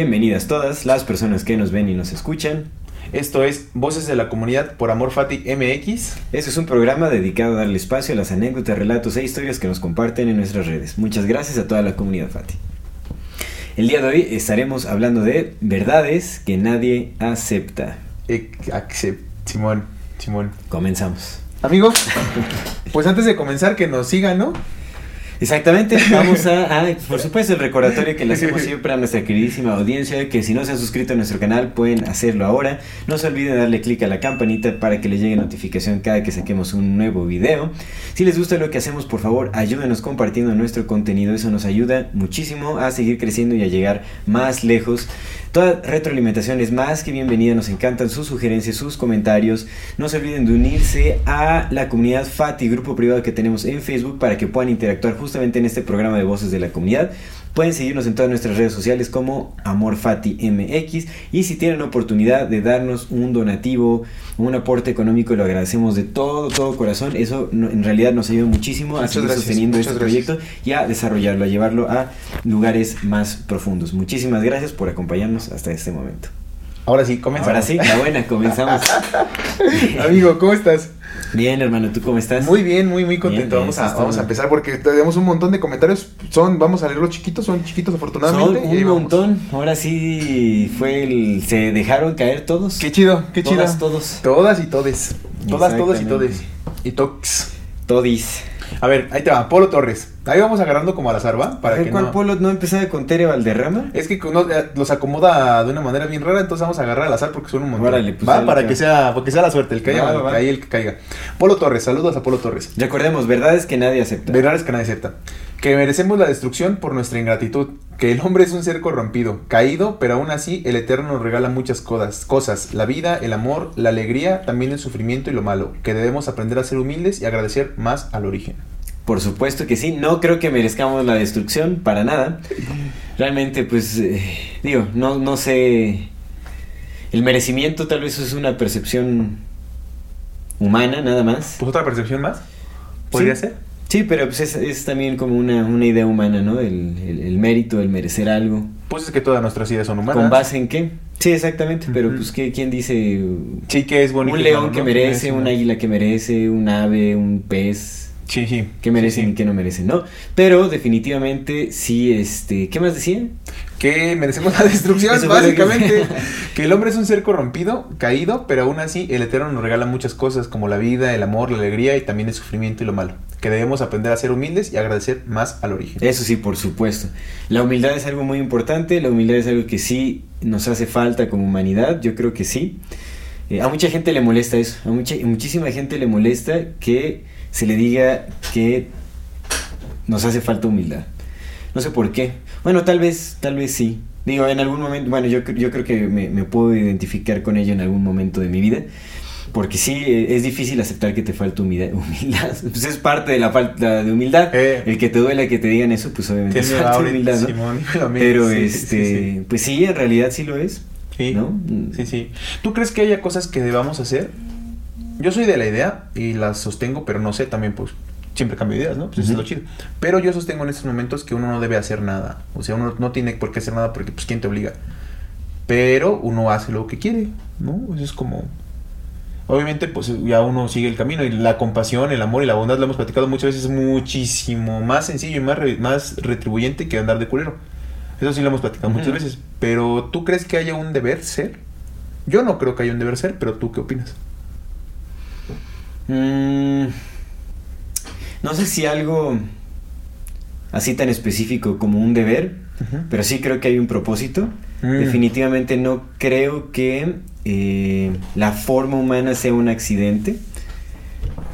Bienvenidas todas las personas que nos ven y nos escuchan. Esto es Voces de la Comunidad por Amor Fati MX. Este es un programa dedicado a darle espacio a las anécdotas, relatos e historias que nos comparten en nuestras redes. Muchas gracias a toda la comunidad Fati. El día de hoy estaremos hablando de verdades que nadie acepta. Eh, accep- Simón, Simón. Comenzamos. Amigos, pues antes de comenzar que nos sigan, ¿no? Exactamente, vamos a, a, por supuesto, el recordatorio que le hacemos siempre a nuestra queridísima audiencia, que si no se han suscrito a nuestro canal pueden hacerlo ahora. No se olviden darle clic a la campanita para que les llegue notificación cada que saquemos un nuevo video. Si les gusta lo que hacemos, por favor, ayúdenos compartiendo nuestro contenido, eso nos ayuda muchísimo a seguir creciendo y a llegar más lejos. Toda retroalimentación es más que bienvenida, nos encantan sus sugerencias, sus comentarios. No se olviden de unirse a la comunidad FATI, grupo privado que tenemos en Facebook, para que puedan interactuar justamente en este programa de voces de la comunidad. Pueden seguirnos en todas nuestras redes sociales como AmorFatiMX y si tienen oportunidad de darnos un donativo, un aporte económico, lo agradecemos de todo, todo corazón. Eso no- en realidad nos ayuda muchísimo a seguir sosteniendo este gracias. proyecto y a desarrollarlo, a llevarlo a lugares más profundos. Muchísimas gracias por acompañarnos hasta este momento. Ahora sí, comenzamos. Ahora sí, la buena, comenzamos. Amigo, ¿cómo estás? Bien, hermano, ¿tú cómo estás? Muy bien, muy, muy contento. Bien, vamos, a, vamos a empezar porque tenemos un montón de comentarios. Son, vamos a leer los chiquitos, son chiquitos Son afortunadamente. ahí un montón. Ahora sí fue el. Se dejaron caer todos. Qué chido, qué chido. Todas, todos. Todas y todes. Todas, todos y todes. Y tox. Todis. A ver, ahí te va, Polo Torres. Ahí vamos agarrando como al azar, ¿va? Para A ver, que ¿Cuál no... polo no empezaba con Tere Valderrama? Es que eh, los acomoda de una manera bien rara, entonces vamos a agarrar al azar porque son un montón. Órale, pues, va para que sea, porque sea la suerte, el que Va, haya, va, ahí el que caiga. Polo Torres, saludos a Polo Torres. Recordemos, verdades que nadie acepta. Verdades que nadie acepta. Que merecemos la destrucción por nuestra ingratitud. Que el hombre es un ser corrompido, caído, pero aún así el Eterno nos regala muchas cosas. Cosas, la vida, el amor, la alegría, también el sufrimiento y lo malo. Que debemos aprender a ser humildes y agradecer más al origen. Por supuesto que sí. No creo que merezcamos la destrucción, para nada. Realmente, pues, eh, digo, no, no sé. El merecimiento tal vez es una percepción humana, nada más. Pues otra percepción más. ¿Podría Sí. ser? Sí, pero pues es, es también como una, una idea humana, ¿no? El, el- el mérito, el merecer algo. Pues es que todas nuestras ideas son humanas. ¿Con base en qué? Sí, exactamente, pero Ujú. pues ¿qué, ¿quién dice? Sí, que es bonito. un león que ¿no? merece, un águila que merece, un ave, un pez. Sí, sí. ¿Qué merecen Sí, y qué no merecen? ¿No? Pero definitivamente sí, este... ¿Qué más decía? Que merecemos la destrucción, básicamente. que el hombre es un ser corrompido, caído, pero aún así el Eterno nos regala muchas cosas como la vida, el amor, la alegría y también el sufrimiento y lo malo. Que debemos aprender a ser humildes y agradecer más al origen. Eso sí, por supuesto. La humildad es algo muy importante, la humildad es algo que sí nos hace falta como humanidad, yo creo que sí. Eh, a mucha gente le molesta eso, a mucha, muchísima gente le molesta que se le diga que nos hace falta humildad. No sé por qué. Bueno, tal vez, tal vez sí. Digo, en algún momento, bueno, yo, yo creo que me, me puedo identificar con ello en algún momento de mi vida. Porque sí, eh, es difícil aceptar que te falta humildad. Pues es parte de la falta de humildad. Eh. El que te duela que te digan eso, pues obviamente es falta de humildad. Pero Sí, sí, este, sí, sí. pues sí, en realidad sí lo es. Sí, ¿no? sí, sí. ¿Tú crees que haya cosas que debamos hacer? Yo soy de la idea y las sostengo, pero no sé, también pues siempre cambio de ideas, ¿no? Pues eso es lo chido. Pero yo sostengo en estos momentos que uno no debe hacer nada. O sea, uno no tiene por qué hacer nada porque pues quién te obliga. Pero uno hace lo que quiere, ¿no? Eso es como... Obviamente, pues ya uno sigue el camino y la compasión, el amor y la bondad, lo hemos platicado muchas veces, es muchísimo más sencillo y más, re- más retribuyente que andar de culero. Eso sí lo hemos platicado muchas veces. Pero ¿tú crees que haya un deber ser? Yo no creo que haya un deber ser, pero ¿tú qué opinas? Mm, no sé si algo así tan específico como un deber, pero sí creo que hay un propósito. Mm. Definitivamente no creo que eh, la forma humana sea un accidente.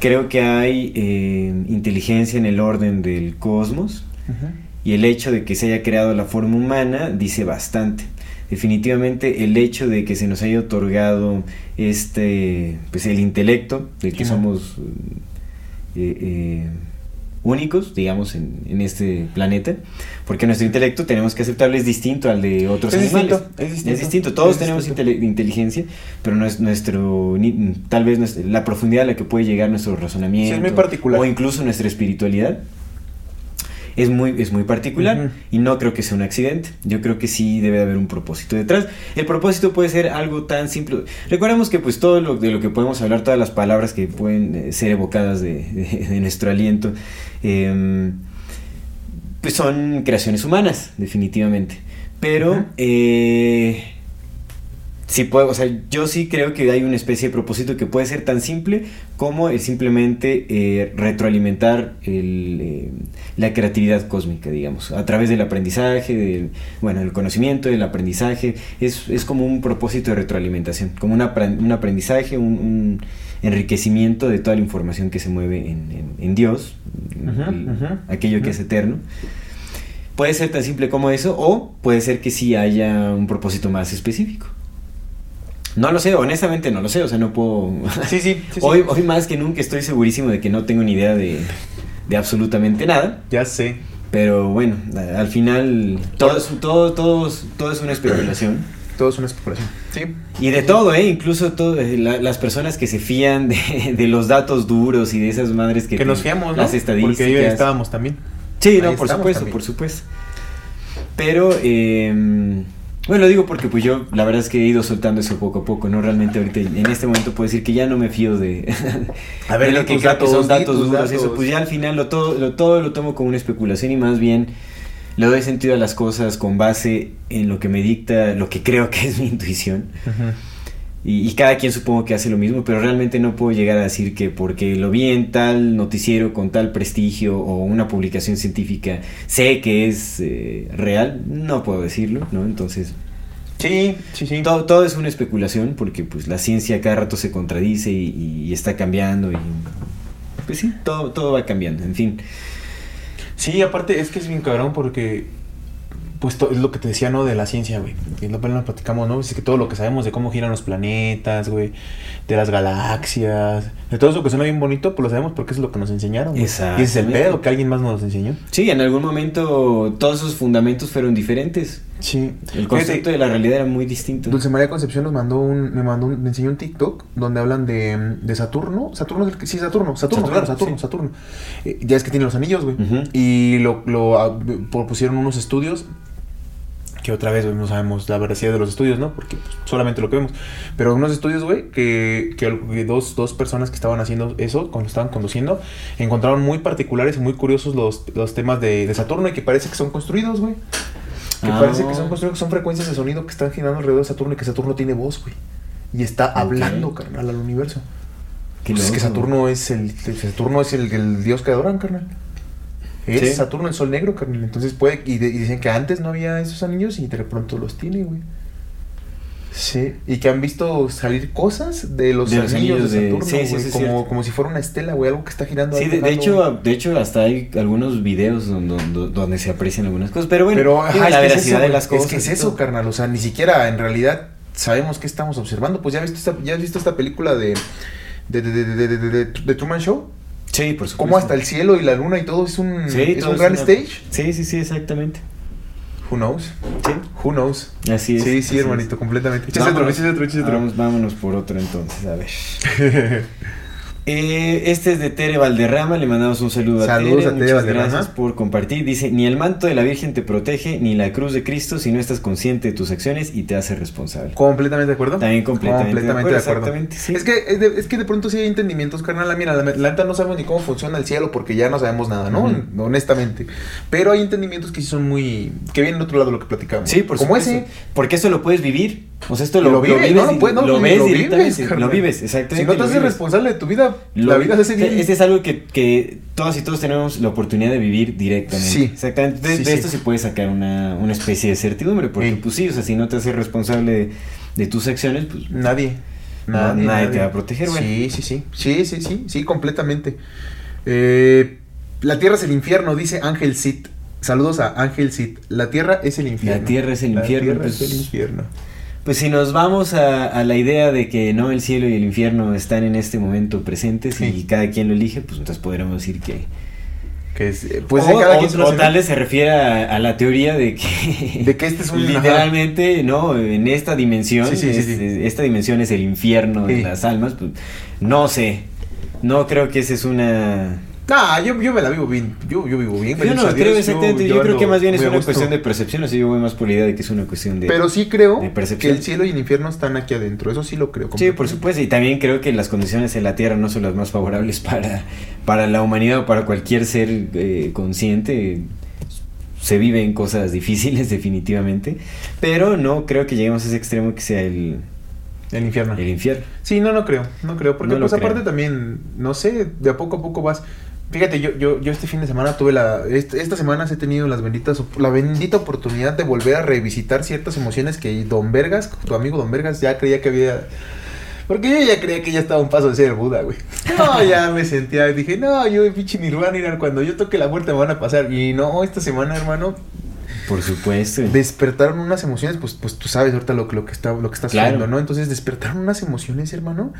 creo que hay eh, inteligencia en el orden del cosmos y el hecho de que se haya creado la forma humana dice bastante. Definitivamente el hecho de que se nos haya otorgado este, pues el intelecto, de que somos eh, eh, únicos, digamos, en, en este planeta, porque nuestro intelecto tenemos que aceptarlo es distinto al de otros Es animales. distinto, es distinto. Todos Es tenemos distinto. inteligencia, pero no es nuestro, ni- tal vez nuestra- la profundidad a la que puede llegar nuestro razonamiento Sí, o incluso nuestra espiritualidad es muy, es muy particular y no creo que sea un accidente. Yo creo que sí debe de haber un propósito detrás. El propósito puede ser algo tan simple. Recordemos que pues todo lo, de lo que podemos hablar, todas las palabras que pueden eh, ser evocadas de, de- de nuestro aliento, eh, pues son creaciones humanas, definitivamente. Pero eh, sí puedo, o sea, yo sí creo que hay una especie de propósito que puede ser tan simple como el simplemente eh, retroalimentar el, eh, la creatividad cósmica, digamos, a través del aprendizaje, del, bueno, el conocimiento, del aprendizaje, es, es como un propósito de retroalimentación, como un, apren- un aprendizaje, un, un enriquecimiento de toda la información que se mueve en, en- en Dios, el- aquello que es eterno. Puede ser tan simple como eso, o puede ser que sí haya un propósito más específico. No lo sé, honestamente no lo sé, o sea, no puedo... Sí, sí, sí, sí. hoy, más que nunca estoy segurísimo de que no tengo ni idea de, de absolutamente nada, Ya sé. pero bueno, al final todo es, todo, todo, es- todo es una especulación. Todo es una especulación. Sí. Y de todo, ¿eh? Incluso todo, eh, la- las personas que se fían de, de los datos duros y de esas madres que... Que nos fiamos, ¿no? Las estadísticas. Porque ahí estábamos también. Sí, no, por supuesto, también. por supuesto. Pero, eh, bueno, lo digo porque pues yo la verdad es que he ido soltando eso poco a poco, ¿no? Realmente ahorita en este momento puedo decir que ya no me fío de, A ver, de lo que que son datos, datos duros y eso, datos. pues ya al final lo todo, lo, todo lo tomo como una especulación y más bien le doy sentido a las cosas con base en lo que me dicta, lo que creo que es mi intuición. Ujú. Y, y cada quien supongo que hace lo mismo, pero realmente no puedo llegar a decir que porque lo vi en tal noticiero con tal prestigio o una publicación científica sé que es eh, real, no puedo decirlo, ¿no? Entonces, Sí, sí, sí. todo, todo es una especulación porque pues la ciencia cada rato se contradice y, y está cambiando y pues sí, todo, todo va cambiando, en fin. Sí, aparte es que es bien cabrón porque pues es lo que te decía, ¿no? De la ciencia, güey. Y lo lo platicamos, ¿no? Es que todo lo que sabemos de cómo giran los planetas, güey, de las galaxias, de todo eso que suena bien bonito, pues lo sabemos porque es lo que nos enseñaron. güey. Y ese es el pedo que alguien más nos enseñó. Sí, en algún momento todos esos fundamentos fueron diferentes. Sí. El concepto de la realidad era muy distinto. Dulce María Concepción nos mandó un, me mandó un, me enseñó un TikTok donde hablan de, de Saturno. Saturno es el que, sí, Saturno, Saturno, Saturno, claro, Saturno, sí. Saturno. Eh, ya es que tiene los anillos, güey. Y lo, lo ah, propusieron unos estudios que otra vez güey, no sabemos la veracidad de los estudios, ¿no? Porque pues, solamente lo que vemos. Pero unos estudios, güey, que, que, dos, dos personas que estaban haciendo eso, cuando estaban conduciendo, encontraron muy particulares y muy curiosos los, los temas de, de Saturno y que parece que son construidos, güey. Que Ah. parece que son construidos, que son frecuencias de sonido que están girando alrededor de Saturno y que Saturno tiene voz, güey. Y está hablando, carnal, al universo. Pues es que. Saturno es el, Saturno es el, el dios que adoran, carnal. Es Sí. Saturno el sol negro, carnal. Entonces puede. Y, de- y dicen que antes no había esos anillos y de pronto los tiene, güey. Sí. Y que han visto salir cosas de los De los anillos de anillos de- Saturno, sí, sí, güey, sí, como, como si fuera una estela, güey, algo que está girando. Sí, ahí de, hecho, de hecho hasta hay algunos videos donde, donde, donde se aprecian algunas cosas, pero bueno, Pero ajá, la que es veracidad eso, de las cosas. Es que es eso, carnal. O sea, ni siquiera en realidad sabemos qué estamos observando. Pues ya has visto esta, ya has visto esta película de, de, de- de Truman Show. Sí, por supuesto. Cómo hasta el cielo y la luna y todo es un, Sí, es todo un gran una- stage. Sí, sí, sí, exactamente. Who knows? Sí, Who knows? así es. sí, sí, es. hermanito, completamente. Échase otro, échase otro, échase otro. Vámonos por otro entonces, a ver. Eh, este es de Tere Valderrama, le mandamos un saludo Saludos a Tere. a Tere muchas Valderrama. gracias por compartir. Dice, ni el manto de la Virgen te protege, ni la cruz de Cristo si no estás consciente de tus acciones y te hace responsable. Completamente de acuerdo. También completamente de acuerdo, de acuerdo. exactamente, sí. Es, que, es, de, es que de pronto sí hay entendimientos, carnal. La- Mira, la, neta no sabemos ni cómo funciona el cielo porque ya no sabemos nada, ¿no? Ujú. Honestamente. Pero hay entendimientos que sí son muy. que vienen de otro lado de lo que platicamos. Sí, por Como supuesto. ese. Porque eso lo puedes vivir. O sea, esto lo, lo vives, no, no y puedes, no, lo ves lo directamente. vives, lo vives, exactamente. Si no te haces responsable de tu vida, Lo la vi- vida se hace bien. Este es algo que, que todas y todos tenemos la oportunidad de vivir directamente. Sí. Exactamente. De, Sí, de sí. esto se puede sacar una, una especie de certidumbre. Porque, Sí. pues sí, o sea, si no te haces responsable de, de tus acciones, pues Nadie. No, nadie, te va a proteger, güey. Sí, sí, sí. Sí, sí, sí. Sí, completamente. Eh, la tierra es el infierno, dice Ángel Cid. Saludos a Ángel Cid. La tierra es el infierno. La tierra es el La infierno. tierra pues, es el infierno. Pues si nos vamos a, a la idea de que no el cielo y el infierno están en este momento presentes y cada quien lo elige, pues entonces podremos decir que... Que es, pues o, cada o- quien o tal vez se refiere a, a la teoría de que... De que este es un- Literalmente, ¿no? En esta dimensión, Sí, sí, sí, es- sí. esta dimensión es el infierno de las almas. Pues, no sé. No creo que esa es una... Nah, yo, yo me la vivo bien. Yo, yo vivo bien. Yo no Dios, creo exactamente. Yo, creo que más bien es una cuestión de percepción. Así yo voy más por la idea de que es una cuestión de... Pero sí creo de que percepción. el cielo y el infierno están aquí adentro. Eso sí lo creo. Sí, por supuesto, y también creo que las condiciones en la Tierra no son las más favorables para, para la humanidad o para cualquier ser eh, consciente. Se viven cosas difíciles definitivamente, pero no creo que lleguemos a ese extremo que sea el, El infierno. el infierno. Sí, no, no creo, no creo, porque No lo pues aparte creo. también, no sé, de a poco a poco vas. Fíjate, yo, yo, yo este fin de semana tuve la, est- esta semana he tenido las benditas, la bendita oportunidad de volver a revisitar ciertas emociones que Don Vergas, tu amigo Don Vergas, ya creía que había, porque yo ya creía que ya estaba un paso de ser el Buda, güey. No, ya me sentía, dije, no, yo pinche Nirvana, cuando yo toque la muerte me van a pasar, y no, esta semana, hermano, Por supuesto. despertaron unas emociones, pues, pues tú sabes ahorita lo, que- lo que está, lo que está Claro. haciendo, ¿no? Entonces despertaron unas emociones, hermano.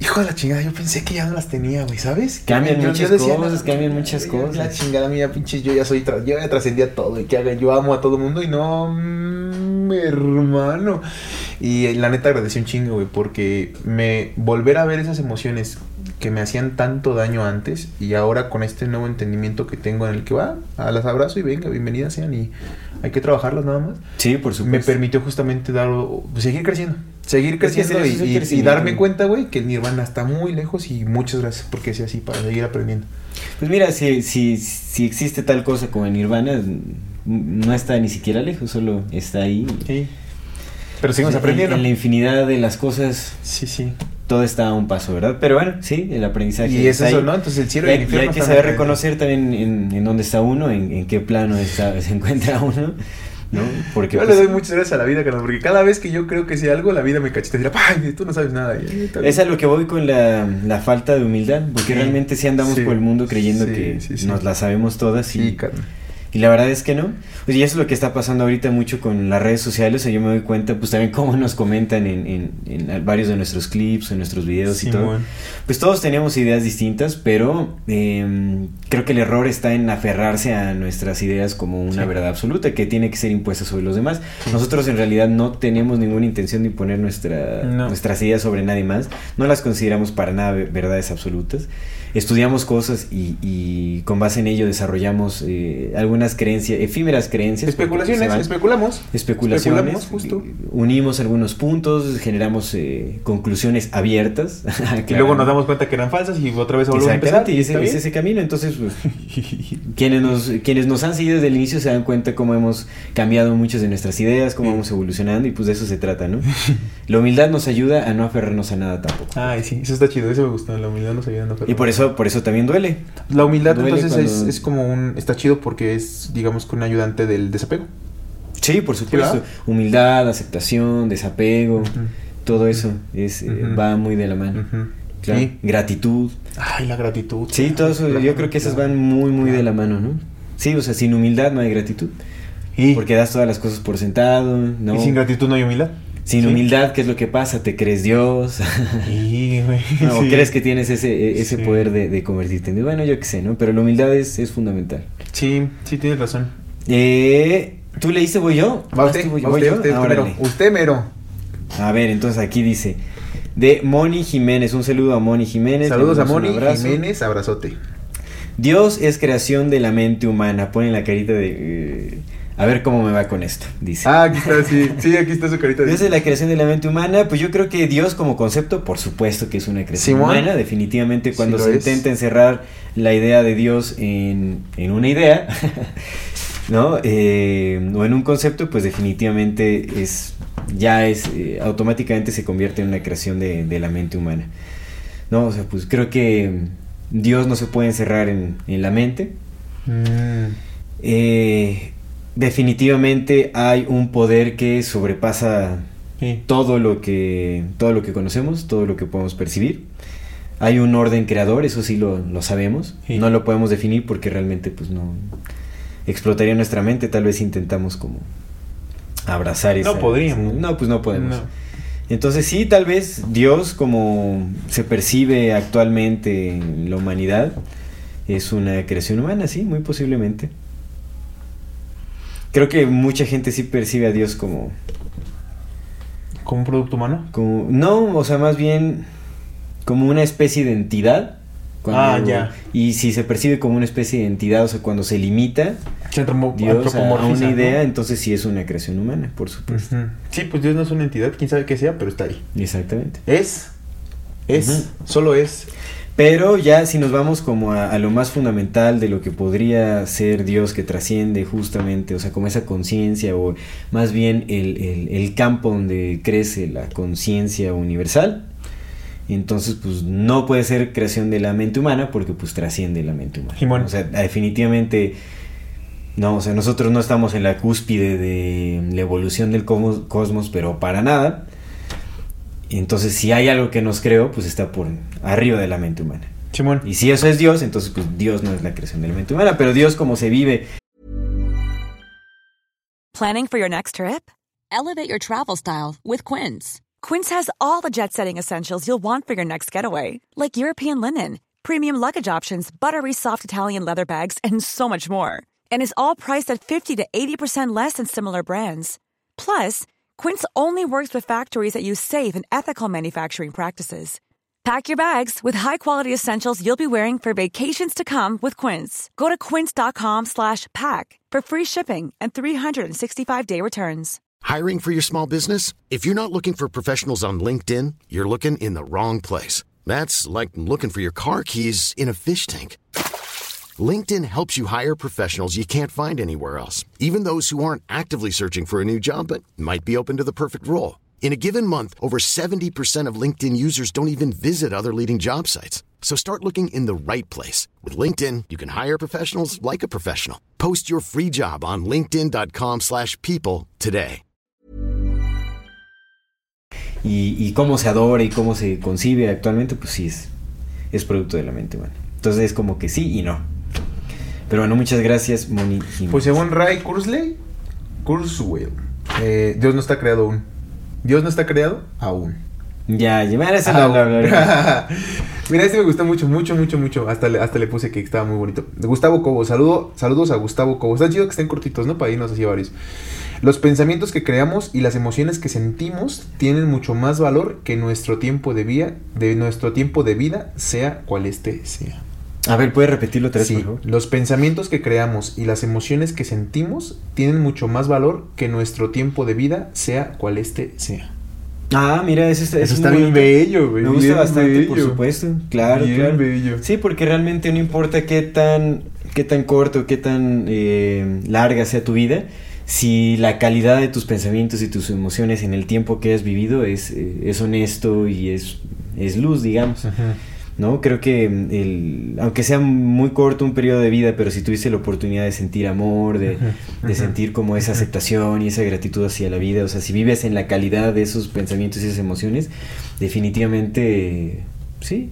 Hijo de la chingada, yo pensé que ya no las tenía, güey, ¿sabes? Cambian Yo- yo muchas decía, cosas, no, cambian muchas cosas. La chingada mía, pinches, yo ya soy, yo ya trascendía todo y que haga, yo amo a todo mundo y no, mm, hermano. Y eh, la neta agradecí un chingo, güey, porque me volver a ver esas emociones que me hacían tanto daño antes y ahora con este nuevo entendimiento que tengo en el que va, a las abrazo y venga, bienvenidas sean y hay que trabajarlas nada más Sí, por me supuesto. permitió justamente dar, seguir creciendo, seguir Es que creciendo y, es un y- y crecimiento. darme cuenta, güey, que el Nirvana está muy lejos y muchas gracias porque sea así para seguir aprendiendo. Pues mira, si, si, si existe tal cosa como en Nirvana, no está ni siquiera lejos, solo está ahí. Sí. Pero seguimos En- aprendiendo. En, la infinidad de las cosas, Sí, sí. Todo está a un paso, ¿verdad? Pero bueno, sí, el aprendizaje. Y es eso. ¿no? Entonces el cielo Y y hay, el y infierno hay que saber reconocer también en, en dónde está uno, en, en qué plano está, se encuentra uno, ¿no? Porque Yo pues, le doy muchas gracias a la vida, carnal, porque cada vez que yo creo que sé algo, la vida me cachita y dirá, ¡ay, tú no sabes nada! Y, "Ay, está bien". es a lo que voy con la, la falta de humildad, porque Sí, realmente sí andamos sí, por el mundo creyendo sí, que nos la sabemos todas y. Y la verdad es que no. Pues y eso es lo que está pasando ahorita mucho con las redes sociales. O sea, yo me doy cuenta, pues también cómo nos comentan en, en- en varios de nuestros clips, en nuestros videos y todo. Pues todos teníamos ideas distintas, pero eh, creo que el error está en aferrarse a nuestras ideas como una Sí. verdad absoluta que tiene que ser impuesta sobre los demás. Nosotros en realidad no tenemos ninguna intención de imponer nuestra, No. nuestras ideas sobre nadie más. No las consideramos para nada ve- verdades absolutas. Estudiamos cosas y, y con base en ello desarrollamos eh, algunas creencias, efímeras creencias. pues, Especulaciones, especulamos. especulaciones, Especulamos, justo. eh, unimos algunos puntos, generamos eh, conclusiones abiertas. Y luego nos damos cuenta que eran falsas y otra vez volvemos a empezar. Y ese, ¿Está es ese camino. Entonces, pues, quienes, nos, quienes nos han seguido desde el inicio se dan cuenta cómo hemos cambiado muchas de nuestras ideas, cómo Sí. vamos evolucionando, y pues de eso se trata, ¿no? La humildad nos ayuda a no aferrarnos a nada tampoco. Ay, sí, eso está chido, eso me gustó. La humildad nos ayuda a no Y por eso, por eso también duele. La humildad Duele entonces es, cuando- es como un... Está chido porque es, digamos, que un ayudante del desapego. Sí, por supuesto. Humildad, aceptación, desapego, todo eso es, eh, va muy de la mano. Claro. Sí. Gratitud. Ay, la gratitud. Sí, todo eso, yo creo que esas van muy, muy de la mano, ¿no? Sí, o sea, sin humildad no hay gratitud. Y, Porque das todas las cosas por sentado, ¿no? y sin gratitud no hay humildad. Sin Sí. humildad, ¿qué es lo que pasa? ¿Te crees Dios? Sí, güey. ¿O Sí. crees que tienes ese, ese Sí. poder de, de convertirte en Dios? Bueno, yo qué sé, ¿no? Pero la humildad es, es fundamental. Sí, sí, tienes razón. Eh, ¿Tú leíste, voy yo? Va ¿Vas usted, tú, voy- va voy usted, yo? usted, Ah, usted mero. Usted mero. A ver, entonces aquí dice, de Moni Jiménez, un saludo a Moni Jiménez. Saludos a Moni abrazo. Jiménez, abrazote. Dios es creación de la mente humana. Pone la carita de... eh, a ver cómo me va con esto, dice. Ah, aquí está, sí. Sí, aquí está su carita. de- Dios es la creación de la mente humana, pues yo creo que Dios como concepto, por supuesto que es una creación humana, definitivamente cuando Sí se es. intenta encerrar la idea de Dios en, en una idea, ¿no? Eh, o en un concepto, pues definitivamente es, ya es, eh, automáticamente se convierte en una creación de, de la mente humana, ¿no? O sea, pues creo que Dios no se puede encerrar en, en la mente, Mm, eh, definitivamente hay un poder que sobrepasa Sí. todo lo que todo lo que conocemos, todo lo que podemos percibir. Hay un orden creador, eso sí lo, lo sabemos. Sí. No lo podemos definir porque realmente pues no explotaría nuestra mente. Tal vez intentamos como abrazar esa... No podríamos. No, pues no podemos. No. Entonces sí, tal vez Dios como se percibe actualmente en la humanidad es una creación humana, sí, muy posiblemente. Creo que mucha gente sí percibe a Dios como, ¿Como un producto humano? como no, o sea, más bien como una especie de entidad. Ah, ya. Y si se percibe como una especie de entidad, o sea, cuando se limita Se Dios a, una idea, ¿no? entonces sí es una creación humana, por supuesto. Sí, pues Dios no es una entidad, quién sabe qué sea, pero está ahí. Exactamente. Es. Es. Solo es. Pero ya si nos vamos como a, a lo más fundamental de lo que podría ser Dios que trasciende justamente, o sea, como esa conciencia o más bien el, el- el campo donde crece la conciencia universal, entonces pues no puede ser creación de la mente humana porque pues trasciende la mente humana. Simón. O sea, definitivamente no, o sea, nosotros no estamos en la cúspide de la evolución del cosmos, pero para nada. Entonces, si hay algo que nos creó, pues está por arriba de la mente humana. Simón. Y si eso es Dios, entonces pues Dios no es la creación de la mente humana, pero Dios como se vive Planning for your next trip? Elevate your travel style with Quince. Quince has all the jet setting essentials you'll want for your next getaway, like European linen, premium luggage options, buttery soft Italian leather bags, and so much more. And is all priced at 50 to 80% less than similar brands. Plus, Quince only works with factories that use safe and ethical manufacturing practices. Pack your bags with high-quality essentials you'll be wearing for vacations to come with Quince. Go to quince.com slash pack for free shipping and 365-day returns. Hiring for your small business? If you're not looking for professionals on LinkedIn, you're looking in the wrong place. That's like looking for your car keys in a fish tank. LinkedIn helps you hire professionals you can't find anywhere else, even those who aren't actively searching for a new job but might be open to the perfect role. In a given month, over 70% of LinkedIn users don't even visit other leading job sites. So start looking in the right place. With LinkedIn, you can hire professionals like a professional. Post your free job on linkedin.com/people slash people today. y, y cómo se adora y cómo se concibe actualmente, pues sí es, es producto de la mente humana. Entonces es como que sí y no. Pero bueno, muchas gracias, Moni. Jiménez. Pues según Ray Kurzweil, Kurzweil, eh, Dios no está creado aún. Dios no está creado aún. Ya, llevar esa Ah, la, la- la- Mira, este me gustó mucho, mucho, mucho, mucho. Hasta le, hasta le puse que estaba muy bonito. Gustavo Cobo, saludo, saludos a Gustavo Cobo. Está chido que estén cortitos, ¿no? Para irnos así varios. Los pensamientos que creamos y las emociones que sentimos tienen mucho más valor que nuestro tiempo de vida, de nuestro tiempo de vida, sea cual este sea. A ver, ¿puedes repetirlo otra vez, Sí, por favor? los pensamientos que creamos y las emociones que sentimos tienen mucho más valor que nuestro tiempo de vida, sea cual este sea. Ah, mira, eso está, Eso es está bien bonito. bello, güey. Me gusta bien bastante, por supuesto. Claro, Bien claro. bello. Sí, porque realmente no importa qué tan, qué tan corto, qué tan eh, larga sea tu vida, si la calidad de tus pensamientos y tus emociones en el tiempo que has vivido es, eh, es honesto y es, es luz, digamos. ¿No? Creo que mm, el, aunque sea muy corto un periodo de vida, pero si tuviste la oportunidad de sentir amor, de, de sentir como esa aceptación y esa gratitud hacia la vida, o sea, si vives en la calidad de esos pensamientos y esas emociones, definitivamente, sí,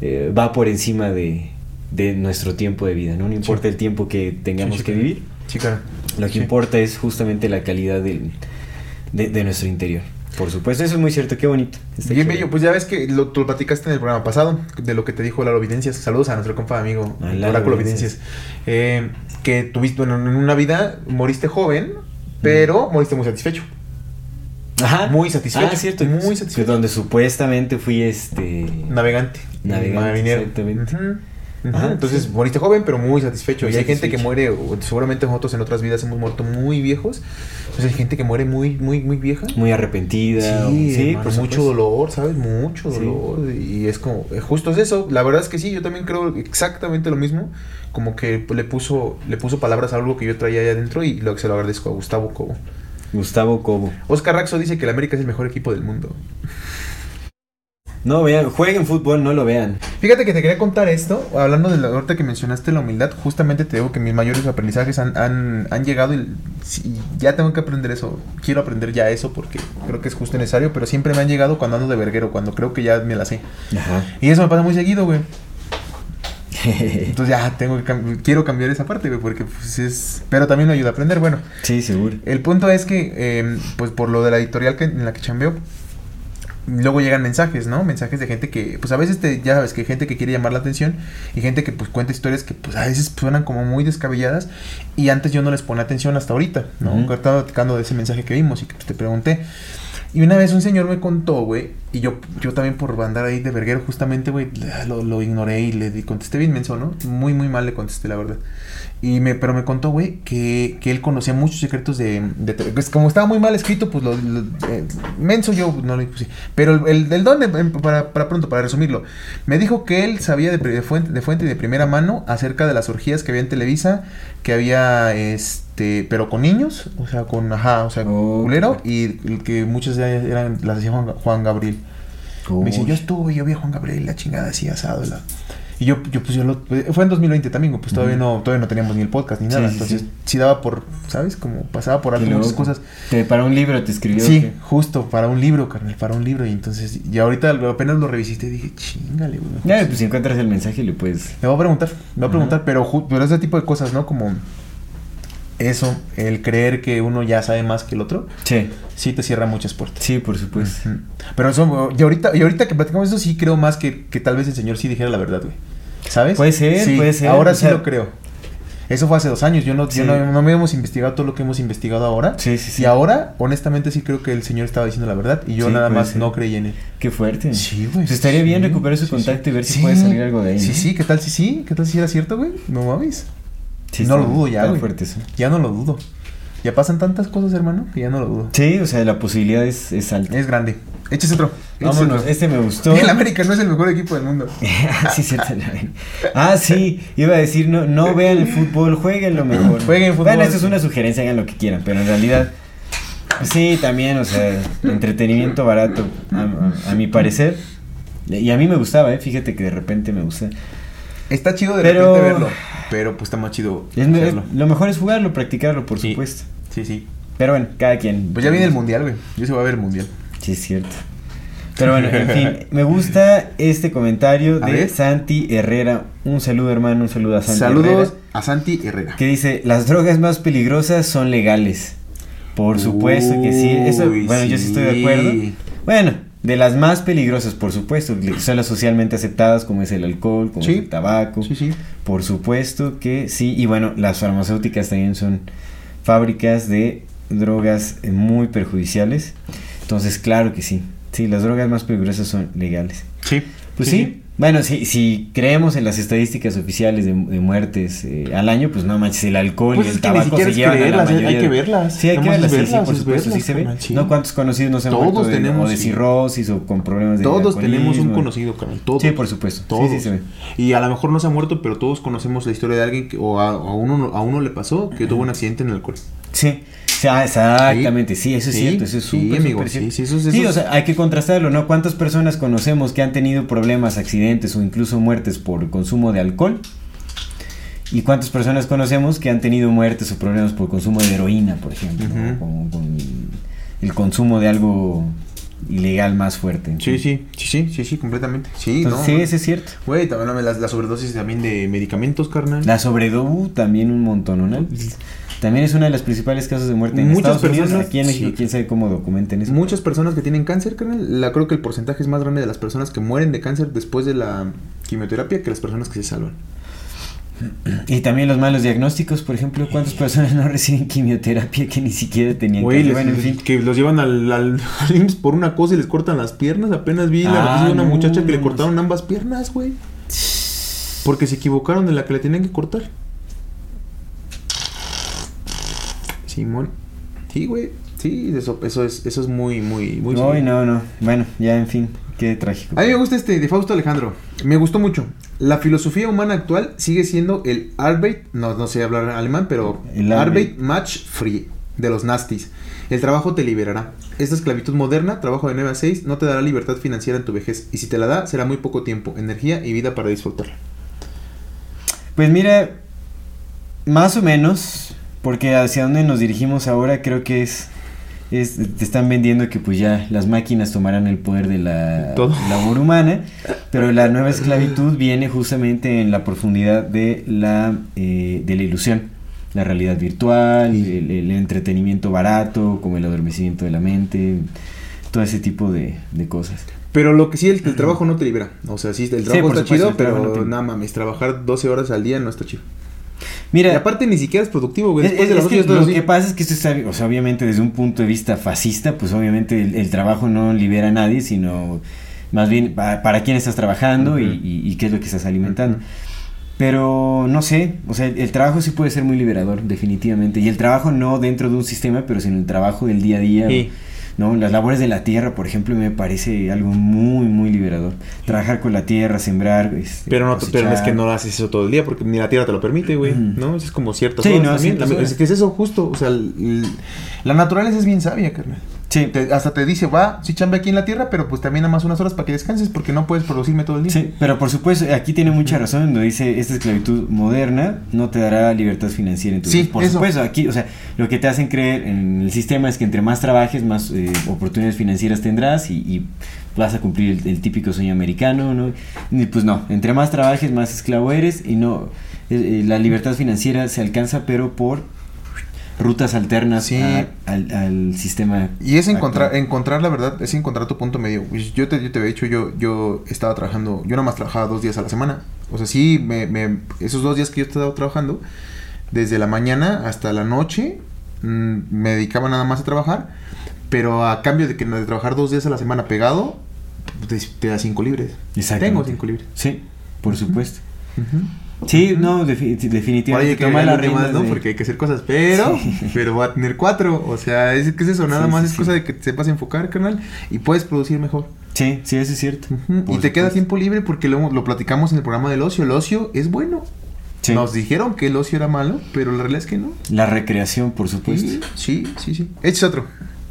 eh, va por encima de, de nuestro tiempo de vida, ¿no? No importa el tiempo que tengamos Sí, que vivir, Sí, claro. lo que importa es justamente la calidad del, de, de nuestro interior. Por supuesto, eso es muy cierto, qué bonito. Está Bien bello, pues ya ves que lo, tú lo platicaste en el programa pasado, de lo que te dijo Lalo Videncias. Saludos a nuestro compa amigo, Oráculo Videncias. Eh, que tuviste, bueno, en una vida moriste joven, pero moriste muy satisfecho. Ajá. Muy satisfecho, Ah, cierto. muy que satisfecho. Donde supuestamente fui este. Navegante. Navegante, exactamente. Ujú. Ajá, Entonces sí. moriste joven, pero muy satisfecho. Muy y hay gente que muere, seguramente nosotros en otras vidas hemos muerto muy viejos. Entonces hay gente que muere muy, muy, muy vieja. Muy arrepentida. Sí, sí hermano, por mucho dolor, ¿sabes? Mucho Sí. dolor. Y es como, eh, justo es eso. La verdad es que sí, yo también creo exactamente lo mismo. Como que le puso, le puso palabras a algo que yo traía ahí adentro y lo, se lo agradezco a Gustavo Cobo. Gustavo Cobo. Oscar Raxo dice que el América es el mejor equipo del mundo. No vean, jueguen fútbol, no lo vean. Fíjate que te quería contar esto, hablando de la ahorita que mencionaste la humildad, justamente te digo que mis mayores aprendizajes han, han, han llegado y, ya tengo que aprender eso, quiero aprender ya eso porque creo que es justo necesario, pero siempre me han llegado cuando ando de verguero, cuando creo que ya me la sé. Ajá. Y eso me pasa muy seguido, güey. Entonces ya tengo que cam- quiero cambiar esa parte, güey, porque pues es... Pero también me ayuda a aprender, bueno. sí, seguro. El punto es que, eh, pues por lo de la editorial que, en la que chambeo, luego llegan mensajes, ¿no? Mensajes de gente que, pues a veces te, ya sabes que hay gente que quiere llamar la atención y gente que pues cuenta historias que pues a veces suenan como muy descabelladas y antes yo no les ponía atención hasta ahorita, ¿no? Ujú. Estaba platicando de ese mensaje que vimos y que pues, te pregunté. Y una vez un señor me contó, güey, y yo, yo también por andar ahí de verguero, justamente, güey, lo, lo ignoré y le di- contesté bien menso, ¿no? Muy, muy mal le contesté, la verdad. Y me, pero me contó, güey, que, que él conocía muchos secretos de, de pues, como estaba muy mal escrito, pues lo, lo- eh, menso yo no lo puse. Pero el, el, el don, de- em, para, para pronto, para resumirlo, me dijo que él sabía de, fuente, de fuente y de primera mano acerca de las orgías que había en Televisa, que había, este, pero con niños, o sea, con, ajá, o sea, Oh, culero, y que muchas de ellas eran, las hacía Juan, Juan Gabriel. Me dice, yo estuve, yo vi a Juan Gabriel, la chingada así asado. la-". Y yo, yo pues yo lo, fue en 2020 también, pues todavía no, todavía no teníamos ni el podcast ni nada. sí, entonces, sí. sí. daba por, ¿sabes? Como pasaba por loco. cosas. Te- para un libro te escribió. Sí, que- justo, para un libro, carnal, para un libro. Y entonces, y ahorita apenas lo revisité y dije, chingale, güey. Ya, pues si encuentras el mensaje le puedes. Me voy a preguntar, me voy a preguntar, pero, ju- pero ese tipo de cosas, ¿no? Como eso, el creer que uno ya sabe más que el otro, Sí, sí te cierra muchas puertas. sí, por supuesto. Pero eso, y ahorita, y ahorita que platicamos eso, sí creo más que, que tal vez el señor sí dijera la verdad, güey. ¿Sabes? Puede ser, Sí, puede ser, Ahora sí sea- lo creo. Eso fue hace dos años. Yo no, yo Sí. no, no me hemos investigado todo lo que hemos investigado ahora. Sí, sí, sí. Y ahora, honestamente, sí creo que el señor estaba diciendo la verdad. Y yo Sí, nada más ser. no creí en él. Qué fuerte. Sí, güey. Pues estaría bien recuperar su contacto y ver si puede salir algo de ahí. Sí, ¿no? sí, ¿qué tal si sí? ¿Qué tal si era cierto, güey? No mames. Sí, no lo dudo ya, güey. Ya no lo dudo. Ya pasan tantas cosas, hermano, que ya no lo dudo. Sí, o sea, la posibilidad es, es alta. Es grande. Échese otro. Vámonos, otro. este me gustó. El América no es el mejor equipo del mundo. sí, cierto, la ven. Ah, sí, iba a decir, no, no vean el fútbol, jueguen lo mejor. Jueguen fútbol. Bueno, esto es una sugerencia, hagan lo que quieran, pero en realidad, pues sí, también, o sea, entretenimiento barato, a, a- a mi parecer. Y a mí me gustaba, ¿eh? Fíjate que de repente me gusta. Está chido de Pero- repente verlo. Pero pues está más chido Es- lo mejor es jugarlo, practicarlo, por Sí. supuesto. Sí, sí. Pero bueno, cada quien. Pues ya viene el mundial, güey. Yo se va a ver el mundial. Sí, es cierto. Pero bueno, en fin, me gusta este comentario de. Santi Herrera. Un saludo, hermano, un saludo a Santi Saludos Herrera. a Santi Herrera. Que dice, las drogas más peligrosas son legales. Por supuesto que sí. Eso, bueno, yo sí estoy de acuerdo. Bueno, de las más peligrosas, por supuesto, son las socialmente aceptadas, como es el alcohol, como Sí. es el tabaco. Sí, sí. Por supuesto que sí. Y bueno, las farmacéuticas también son fábricas de drogas eh, muy perjudiciales. Entonces, claro que sí. Sí, las drogas más peligrosas son legales. Sí. Pues sí. Bueno, si, si creemos en las estadísticas oficiales de, de muertes eh, al año, pues no manches, el alcohol Pues y el tabaco se llevan a la creerlas, hay- que verlas. Sí, hay que verlas, sí, por es supuesto, sí se ve. No, ¿cuántos conocidos nos han Todos muerto de, tenemos, o de sí. cirrosis o con problemas de Todos tenemos un conocido, carnal. Todos. Sí, por supuesto. Sí, sí se ve. Y a lo mejor no se ha muerto, pero todos conocemos la historia de alguien que, o a, a uno, a uno le pasó que tuvo un accidente en el alcohol. Sí, ah, exactamente, sí, eso es Sí, cierto, eso es sí, súper, amigo, sí, cierto. sí, eso es- Sí, o sea, hay que contrastarlo, ¿no? ¿Cuántas personas conocemos que han tenido problemas, accidentes o incluso muertes por consumo de alcohol? ¿Y cuántas personas conocemos que han tenido muertes o problemas por consumo de heroína, por ejemplo? O con, con el consumo de algo ilegal más fuerte. Sí, sí, sí, sí, sí, sí, completamente. Sí, Entonces, no. sí, eso es cierto. Güey, también la, la sobredosis también de medicamentos, carnal. La sobredosis también un montón, ¿no? También es una de las principales causas de muerte en Muchas Estados Unidos. Aquí en México, sí. quién sabe cómo documenten eso. Muchas personas que tienen cáncer, carnal, la creo que el porcentaje es más grande de las personas que mueren de cáncer después de la quimioterapia que las personas que se salvan. Y también los malos diagnósticos, por ejemplo, ¿cuántas personas no reciben quimioterapia que ni siquiera tenían Güey, cáncer? les- Bueno, en fin. que los llevan al, al, por una cosa y les cortan las piernas. Apenas vi la Ah, noticia de una no, muchacha que le cortaron ambas piernas, güey. Porque se equivocaron de la que le tenían que cortar. Simón. Sí, güey. Sí, eso, eso es, eso es muy, muy, muy. Serio. no, no. Bueno, ya, en fin, qué trágico. A mí me gusta este de Fausto Alejandro. Me gustó mucho. La filosofía humana actual sigue siendo el Arbeit, no, no sé hablar alemán, pero El Arbeit Arbeit. Match Free. de los nasties. El trabajo te liberará. Esta esclavitud moderna, trabajo de 9 a 6, no te dará libertad financiera en tu vejez. Y si te la da, será muy poco tiempo, energía y vida para disfrutarla. Pues mira, más o menos, porque hacia donde nos dirigimos ahora creo que es, es te están vendiendo que pues ya las máquinas tomarán el poder de la Todo. labor humana, pero la nueva esclavitud viene justamente en la profundidad de la, eh, de la ilusión, la realidad virtual, el, el entretenimiento barato, como el adormecimiento de la mente, todo ese tipo de, de cosas. Pero lo que sí, el, el trabajo no te libera. O sea, sí, el trabajo por está supuesto, chido, pero no te- nada mames, trabajar 12 horas al día no está chido. Mira, Y aparte ni siquiera es productivo, güey. Es, Después de es las que ocho lo que pasa es que esto está, o sea, obviamente desde un punto de vista fascista, pues obviamente el, el trabajo no libera a nadie, sino más bien pa- para, quién estás trabajando y, y- y qué es lo que estás alimentando. Pero no sé, o sea, el, el trabajo sí puede ser muy liberador, definitivamente. Y el trabajo no dentro de un sistema, pero sino el trabajo del día a día. Sí. ¿No? Las labores de la tierra, por ejemplo, me parece algo muy, muy liberador. Trabajar con la tierra, sembrar. este, Pero no, pero es que no haces eso todo el día porque ni la tierra te lo permite, güey. Ujú. ¿No? Eso es como ciertas Sí, no, también. ciertas La- horas. Es que es eso justo. O sea, el- el- la naturaleza es bien sabia, carnal. Sí, Te- hasta te dice, va, sí chamba aquí en la tierra, pero pues también nada más unas horas para que descanses porque no puedes producirme todo el día. Sí, pero por supuesto, aquí tiene mucha razón cuando dice esta esclavitud moderna no te dará libertad financiera en tu Sí, vida. Por eso. supuesto, aquí, o sea, lo que te hacen creer en el sistema es que entre más trabajes, más eh, oportunidades financieras tendrás y, y vas a cumplir el, el típico sueño americano, ¿no? Y pues no, entre más trabajes, más esclavo eres y no, eh, eh, la libertad financiera se alcanza, pero por rutas alternas Sí. a- al, al sistema. Y es encontrar, actual. encontrar la verdad, es encontrar tu punto medio. Pues Yo te, yo te había dicho, yo, yo estaba trabajando, yo nada más trabajaba dos días a la semana. O sea, sí, me, me- esos dos días que yo estaba trabajando, desde la mañana hasta la noche, mm, me dedicaba nada más a trabajar. Pero a cambio de que de trabajar dos días a la semana pegado, te, te da cinco libres. Tengo cinco libres. Sí, por supuesto. Sí, no, defi- definitivamente. hay que toma más, riendas ¿no? de- Porque hay que hacer cosas. Pero, pero va a tener cuatro. O sea, es que es eso, nada Sí, más sí, es cosa de que te sepas enfocar, carnal. Y puedes producir mejor. Sí, sí, eso es cierto. Por Y te queda tiempo libre porque lo, lo platicamos en el programa del ocio. El ocio es bueno. Sí. Nos dijeron que el ocio era malo, pero la realidad es que no. La recreación, por supuesto. Sí, sí, sí, sí. Este es otro.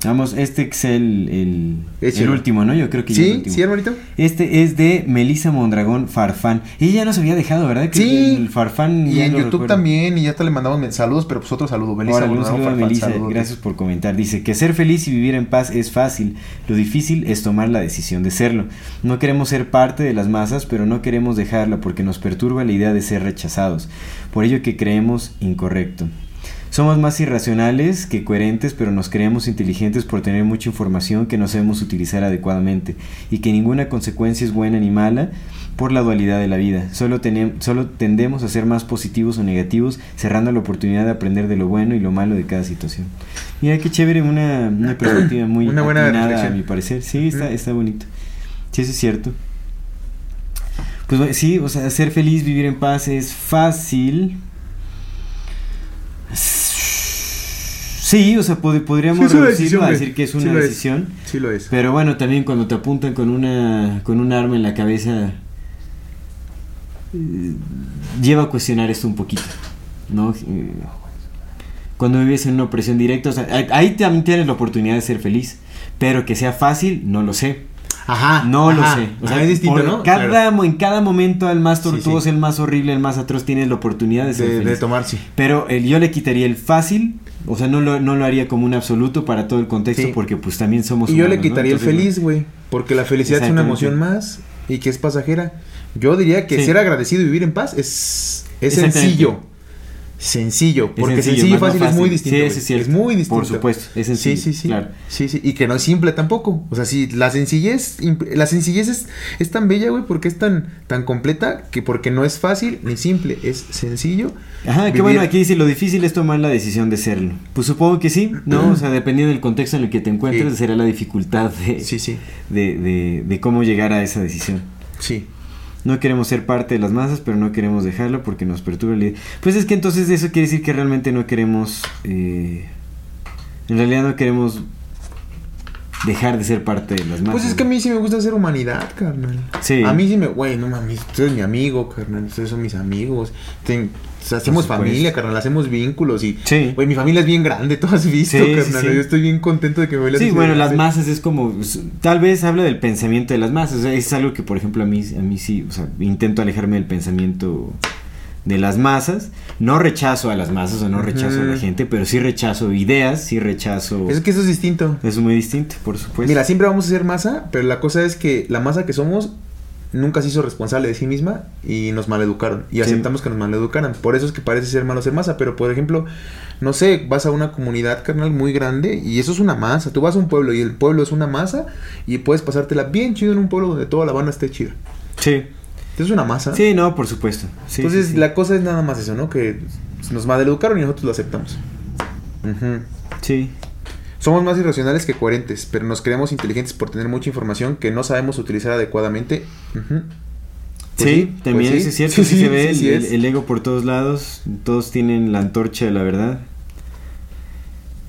Vamos, este es el, el, Échalo. el último, ¿no? Yo creo que ya el Sí, último. sí, hermanito. Este es de Melissa Mondragón Farfán. Ella ya nos había dejado, ¿verdad? Que Sí. El Farfán. Y en YouTube recuerdo. también. Y ya hasta le mandamos saludos, pero pues otro saludo. Melissa, Órale, un Bonadón saludo a Farfán, Melissa, gracias por comentar. Dice que ser feliz y vivir en paz es fácil, lo difícil es tomar la decisión de serlo. No queremos ser parte de las masas, pero no queremos dejarla porque nos perturba la idea de ser rechazados, por ello que creemos incorrecto. Somos más irracionales que coherentes, pero nos creemos inteligentes por tener mucha información que no sabemos utilizar adecuadamente y que ninguna consecuencia es buena ni mala por la dualidad de la vida. Solo, solo tendemos a ser más positivos o negativos, cerrando la oportunidad de aprender de lo bueno y lo malo de cada situación. Mira qué chévere, una, una perspectiva muy Una buena a mi parecer. Sí, está, está bonito. Sí, eso es cierto. Pues sí, o sea, ser feliz, vivir en paz es fácil. Sí, o sea, pod- podríamos Sí, reducirlo a decir que es Sí una es. decisión. Sí lo es. Pero bueno, también cuando te apuntan con una con un arma en la cabeza eh, lleva a cuestionar esto un poquito, ¿no? Eh, Cuando vives en una opresión directa, o sea, ahí también tienes la oportunidad de ser feliz, pero que sea fácil, no lo sé. Ajá. No lo sé. O sea, es distinto, ¿no? Cada, Claro. mo- En cada momento, el más tortuoso, sí. el más horrible, el más atroz, tienes la oportunidad de ser De, de feliz. tomar, sí. Pero el, yo le quitaría el fácil, o sea, no lo, no lo haría como un absoluto para todo el contexto, Sí. porque pues también somos Y yo le quitaría el feliz, güey. Porque la felicidad es una emoción más y que es pasajera. Yo diría que ser agradecido y vivir en paz es, es Exactamente. Sencillo. Es Porque sencillo, sencillo, y fácil, es muy distinto. Sí, es muy distinto. Por supuesto, es sencillo, Sí, sí, sí. claro. Sí, sí. Y que no es simple tampoco. O sea, sí, la sencillez, la sencillez es, es tan bella, güey, porque es tan, tan completa que porque no es fácil ni simple, es sencillo. Ajá, Vivir- bueno, aquí dice lo difícil es tomar la decisión de serlo. Pues supongo que sí, ¿no? O sea, dependiendo del contexto en el que te encuentres, será la dificultad de, Sí, sí. de, de- de cómo llegar a esa decisión. Sí. No queremos ser parte de las masas, pero no queremos dejarlo porque nos perturba la idea. Pues es que entonces eso quiere decir que realmente no queremos. eh, en realidad no queremos dejar de ser parte de las masas. Pues es que a mí sí me gusta hacer humanidad, carnal. Sí. A mí sí me, güey, no mames, tú eres mi amigo, carnal, ustedes son mis amigos. Ten- o sea, hacemos familia, carnal, hacemos vínculos y... Sí. Güey, mi familia es bien grande, tú has visto, Sí, carnal. sí. Yo estoy bien contento de que mi familia Sí, bueno, las masas es como, tal vez habla del pensamiento de las masas, o sea, es algo que por ejemplo a mí, a mí sí, o sea, intento alejarme del pensamiento de las masas, no rechazo a las masas o no rechazo a la gente, pero sí rechazo ideas, sí rechazo... Es que eso es distinto. Es muy distinto, por supuesto. Mira, siempre vamos a ser masa, pero la cosa es que la masa que somos nunca se hizo responsable de sí misma y nos maleducaron. Y Sí. aceptamos que nos maleducaran. Por eso es que parece ser malo ser masa. Pero, por ejemplo, no sé, vas a una comunidad, carnal, muy grande y eso es una masa. Tú vas a un pueblo y el pueblo es una masa y puedes pasártela bien chido en un pueblo donde toda la banda esté chida. Sí, es una masa. sí, no, por supuesto. Sí, Entonces, sí, la cosa es nada más eso, ¿no? Que nos maleducaron y nosotros lo aceptamos. Sí, Somos más irracionales que coherentes, pero nos creemos inteligentes por tener mucha información que no sabemos utilizar adecuadamente. Pues sí, pues también sí. es cierto, Sí, se ve el, ego por todos lados, todos tienen la antorcha de la verdad.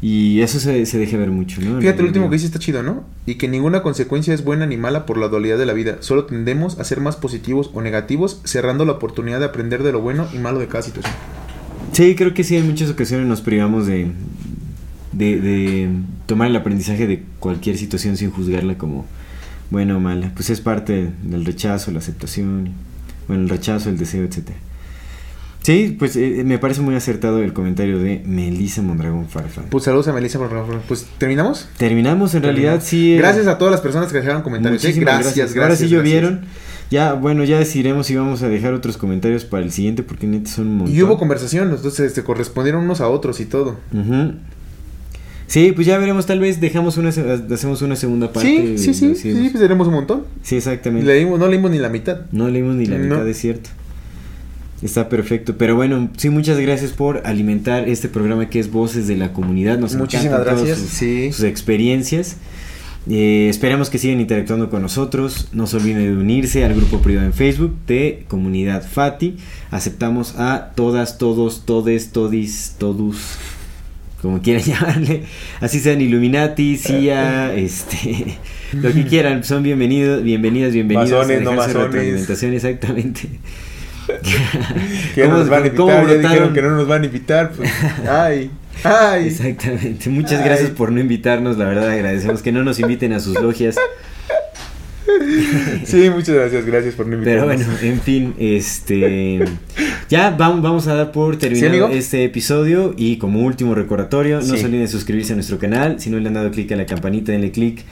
Y eso se, se deja ver mucho, ¿no? Fíjate, El- último que dice está chido, ¿no? Y que ninguna consecuencia es buena ni mala por la dualidad de la vida. Solo tendemos a ser más positivos o negativos, cerrando la oportunidad de aprender de lo bueno y malo de cada situación. Sí, creo que sí, en muchas ocasiones nos privamos de, de, de tomar el aprendizaje de cualquier situación sin juzgarla como buena o mala. Pues es parte del rechazo, la aceptación, bueno, el rechazo, el deseo, etcétera. Sí, pues eh, me parece muy acertado el comentario de Melissa Mondragón Farfán. Pues saludos a Melissa. por favor. Pues terminamos. Terminamos, en realidad sí. eh, Gracias a todas las personas que dejaron comentarios. ¿eh? Muchísimas Gracias, gracias. Ahora sí gracias. llovieron. Ya, bueno, ya decidiremos si vamos a dejar otros comentarios para el siguiente porque neta son un montón. Y hubo conversación, entonces se correspondieron unos a otros y todo. Ujú. Sí, pues ya veremos, tal vez dejamos una, hacemos una segunda parte. Sí, sí, sí, sí, es. pues tenemos un montón. Sí, exactamente. Leímos, no leímos ni la mitad. No leímos ni la No. mitad, es cierto. Está perfecto. Pero bueno, sí, muchas gracias por alimentar este programa que es Voces de la Comunidad. Nos Muchísimas gracias. Sus, Sí. sus experiencias. Eh, esperamos que sigan interactuando con nosotros. No se olviden de unirse al grupo privado en Facebook de Comunidad Fati. Aceptamos a todas, todos, todes, todis, todos, como quieran llamarle. Así sean Illuminati, CIA, este, lo que quieran. Son bienvenidos, bienvenidas, bienvenidos. Masones, a no masones. exactamente. Que no ¿Cómo- nos van a invitar, ya dijeron que no nos van a invitar, pues. Ay, ay. Exactamente. Muchas Ay. gracias por no invitarnos, la verdad agradecemos que no nos inviten a sus logias. Sí, muchas gracias, gracias por no Pero invitarnos. bueno, en fin, este ya vamos, vamos a dar por terminado este episodio y como último recordatorio, no se olviden de suscribirse a nuestro canal, si no le han dado clic a la campanita, denle clic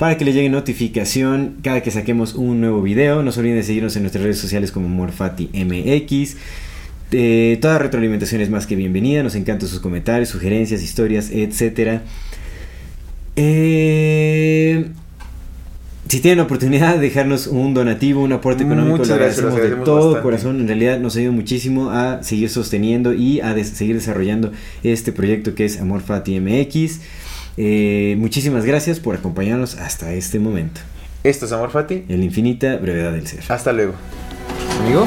para que le llegue notificación cada que saquemos un nuevo video. No se olviden de seguirnos en nuestras redes sociales como MorfatiMX. Eh, toda retroalimentación es más que bienvenida. Nos encantan sus comentarios, sugerencias, historias, etcétera. Eh, si tienen la oportunidad de dejarnos un donativo, un aporte económico, Muchas lo gracias, agradecemos lo de todo bastante. corazón. En realidad nos ayuda muchísimo a seguir sosteniendo y a des- seguir desarrollando este proyecto que es Amor Fati MX. Eh, muchísimas gracias por acompañarnos hasta este momento. Esto es Amor Fati. En la infinita brevedad del ser. Hasta luego. Amigo.